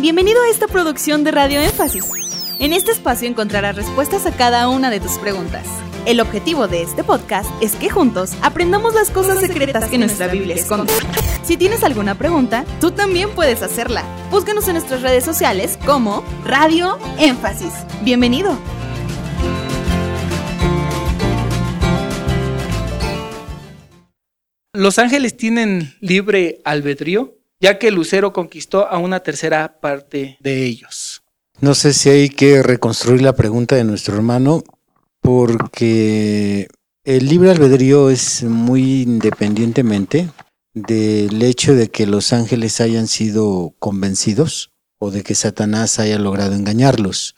Bienvenido a esta producción de Radio Énfasis. En este espacio encontrarás respuestas a cada una de tus preguntas. El objetivo de este podcast es que juntos aprendamos las cosas secretas que nuestra Biblia esconde. Si tienes alguna pregunta, tú también puedes hacerla. Búscanos en nuestras redes sociales como Radio Énfasis. Bienvenido. Los ángeles tienen libre albedrío, ya que Lucero conquistó a una tercera parte de ellos. No sé si hay que reconstruir la pregunta de nuestro hermano, porque el libre albedrío es muy independientemente del hecho de que los ángeles hayan sido convencidos o de que Satanás haya logrado engañarlos.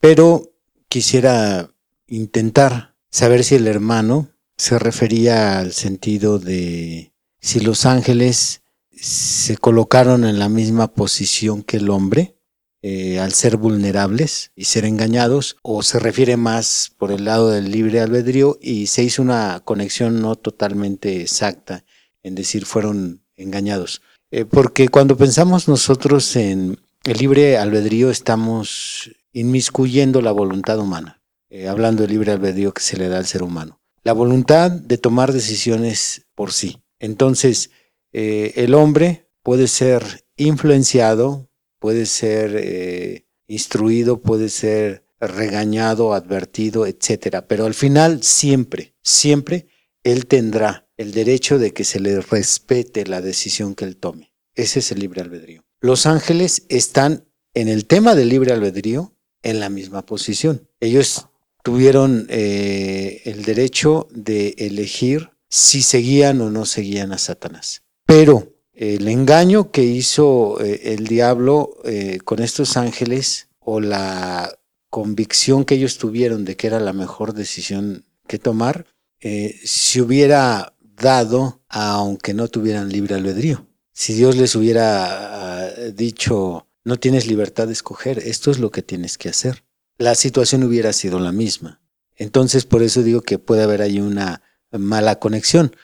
Pero quisiera intentar saber si el hermano se refería al sentido de si los ángeles se colocaron en la misma posición que el hombre eh, al ser vulnerables y ser engañados, o se refiere más por el lado del libre albedrío y se hizo una conexión no totalmente exacta en decir fueron engañados. Eh, porque cuando pensamos nosotros en el libre albedrío estamos inmiscuyendo la voluntad humana, eh, hablando del libre albedrío que se le da al ser humano la voluntad de tomar decisiones por sí. Entonces, eh, el hombre puede ser influenciado, puede ser eh, instruido, puede ser regañado, advertido, etcétera. Pero al final, siempre, siempre, él tendrá el derecho de que se le respete la decisión que él tome. Ese es el libre albedrío. Los ángeles están en el tema del libre albedrío en la misma posición. Ellos tuvieron eh, el derecho de elegir si seguían o no seguían a Satanás. Pero el engaño que hizo eh, el diablo eh, con estos ángeles o la convicción que ellos tuvieron de que era la mejor decisión que tomar, se hubiera dado aunque no tuvieran libre albedrío. Si Dios les hubiera ah, dicho, no tienes libertad de escoger, esto es lo que tienes que hacer la situación hubiera sido la misma. Entonces, por eso digo que puede haber ahí una mala conexión.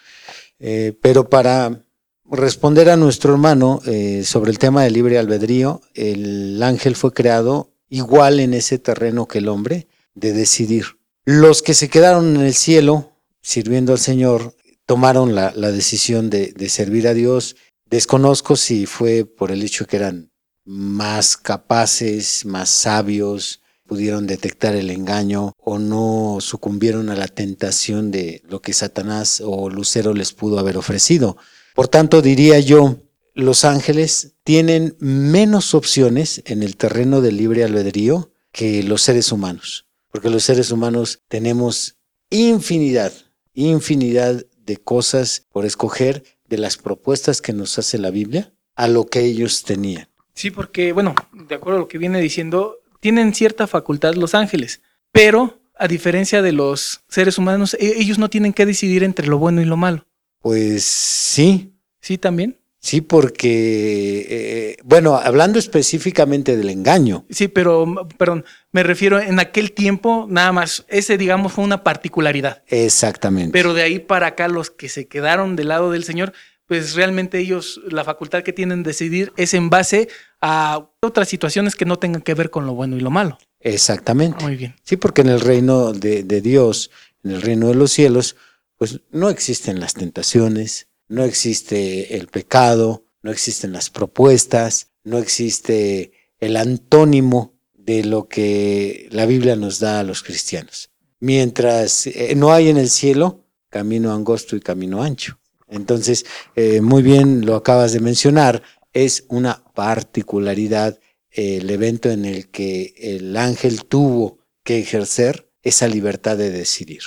Eh, pero para responder a nuestro hermano eh, sobre el tema del libre albedrío, el ángel fue creado igual en ese terreno que el hombre, de decidir. Los que se quedaron en el cielo, sirviendo al Señor, tomaron la, decisión de, de servir a Dios. Desconozco si fue por el hecho que eran más capaces, más sabios, pudieron detectar el engaño o no sucumbieron a la tentación de lo que Satanás o Lucero les pudo haber ofrecido. Por tanto, diría yo, los ángeles tienen menos opciones en el terreno del libre albedrío que los seres humanos, porque los seres humanos tenemos infinidad, infinidad de cosas por escoger de las propuestas que nos hace la Biblia a lo que ellos tenían. Sí, porque, bueno, de acuerdo a lo que viene diciendo, tienen cierta facultad los ángeles, pero a diferencia de los seres humanos, e-, ellos no tienen que decidir entre lo bueno y lo malo. Pues sí. Sí, también. Sí, porque, eh, bueno, hablando específicamente del engaño. Sí, pero, perdón, me refiero en aquel tiempo, nada más, ese, digamos, fue una particularidad. Exactamente. Pero de ahí para acá, los que se quedaron del lado del Señor, pues realmente ellos, la facultad que tienen de decidir es en base a otras situaciones que no tengan que ver con lo bueno y lo malo. Exactamente. Muy bien. Sí, porque en el reino de, Dios, en el reino de los cielos, pues no existen las tentaciones, no existe el pecado, no existen las propuestas, no existe el antónimo de lo que la Biblia nos da a los cristianos. Mientras eh, no hay en el cielo camino angosto y camino ancho. Entonces, eh, muy bien lo acabas de mencionar, es una particularidad el evento en el que el ángel tuvo que ejercer esa libertad de decidir.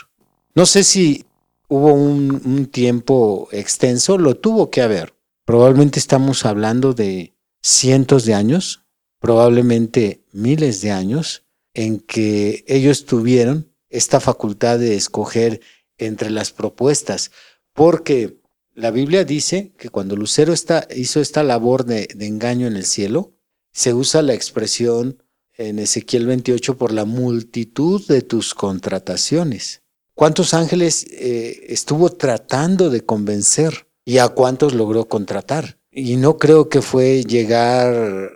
No sé si hubo un, tiempo extenso, lo tuvo que haber. Probablemente estamos hablando de cientos de años, probablemente miles de años, en que ellos tuvieron esta facultad de escoger entre las propuestas, porque la Biblia dice que cuando Lucero hizo esta labor de, engaño en el cielo, se usa la expresión en Ezequiel 28 por la multitud de tus contrataciones. ¿Cuántos ángeles eh, estuvo tratando de convencer y a cuántos logró contratar? Y no creo que fue llegar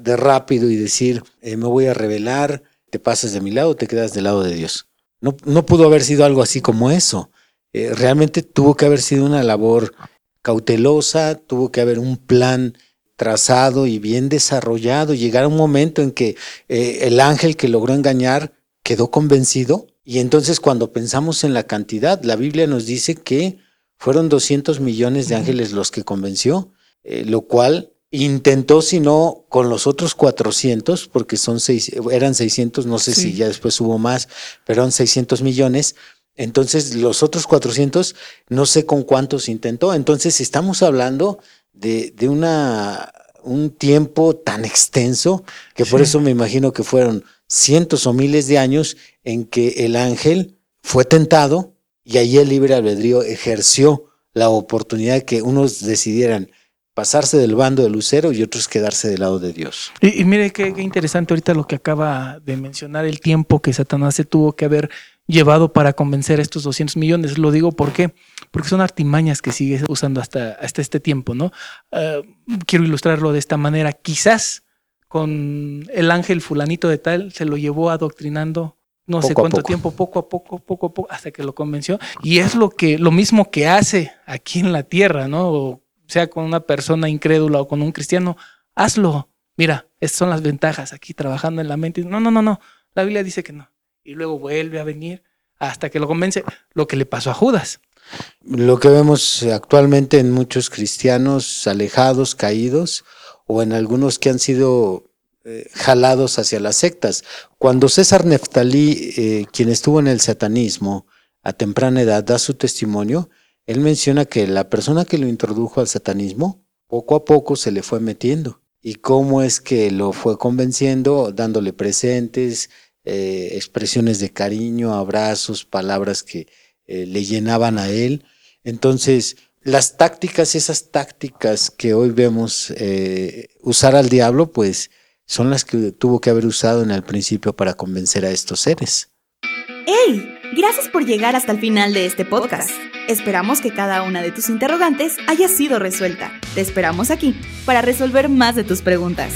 de rápido y decir, eh, me voy a revelar, te pasas de mi lado, te quedas del lado de Dios. No, no pudo haber sido algo así como eso. Eh, realmente tuvo que haber sido una labor cautelosa, tuvo que haber un plan trazado y bien desarrollado, llegar a un momento en que el ángel que logró engañar quedó convencido y entonces cuando pensamos en la cantidad, la Biblia nos dice que fueron 200 millones de ángeles los que convenció, eh, lo cual intentó, si no, con los otros 400, porque son seis, eran 600, no sé si ya después hubo más, pero eran 600 millones. Entonces, los otros 400, no sé con cuántos intentó. Entonces, estamos hablando de, de una, un tiempo tan extenso que por eso me imagino que fueron cientos o miles de años en que el ángel fue tentado y allí el libre albedrío ejerció la oportunidad de que unos decidieran pasarse del bando de lucero y otros quedarse del lado de Dios. Y, mire qué, interesante ahorita lo que acaba de mencionar, el tiempo que Satanás se tuvo que haber llevado para convencer a estos 200 millones. Lo digo ¿por qué? porque son artimañas que sigue usando hasta, hasta este tiempo, ¿no? Ah, quiero ilustrarlo de esta manera. Quizás con el ángel fulanito de tal se lo llevó adoctrinando no sé cuánto tiempo, poco a poco, poco a poco, hasta que lo convenció. Y es lo que, lo mismo que hace aquí en la tierra, ¿no? O sea con una persona incrédula o con un cristiano, hazlo. Mira, estas son las ventajas aquí trabajando en la mente. No, no, no, no. La Biblia dice que no. Y luego vuelve a venir hasta que lo convence. Lo que le pasó a Judas. Lo que vemos actualmente en muchos cristianos alejados, caídos, o en algunos que han sido eh, jalados hacia las sectas. Cuando César Neftalí, eh, quien estuvo en el satanismo a temprana edad, da su testimonio, él menciona que la persona que lo introdujo al satanismo, poco a poco se le fue metiendo. Y cómo es que lo fue convenciendo, dándole presentes, eh, expresiones de cariño, abrazos, palabras que le llenaban a él. Entonces, las tácticas, esas tácticas que hoy vemos usar al diablo, pues son las que tuvo que haber usado en el principio para convencer a estos seres. ¡Hey! Gracias por llegar hasta el final de este podcast. Esperamos que cada una de tus interrogantes haya sido resuelta. Te esperamos aquí para resolver más de tus preguntas.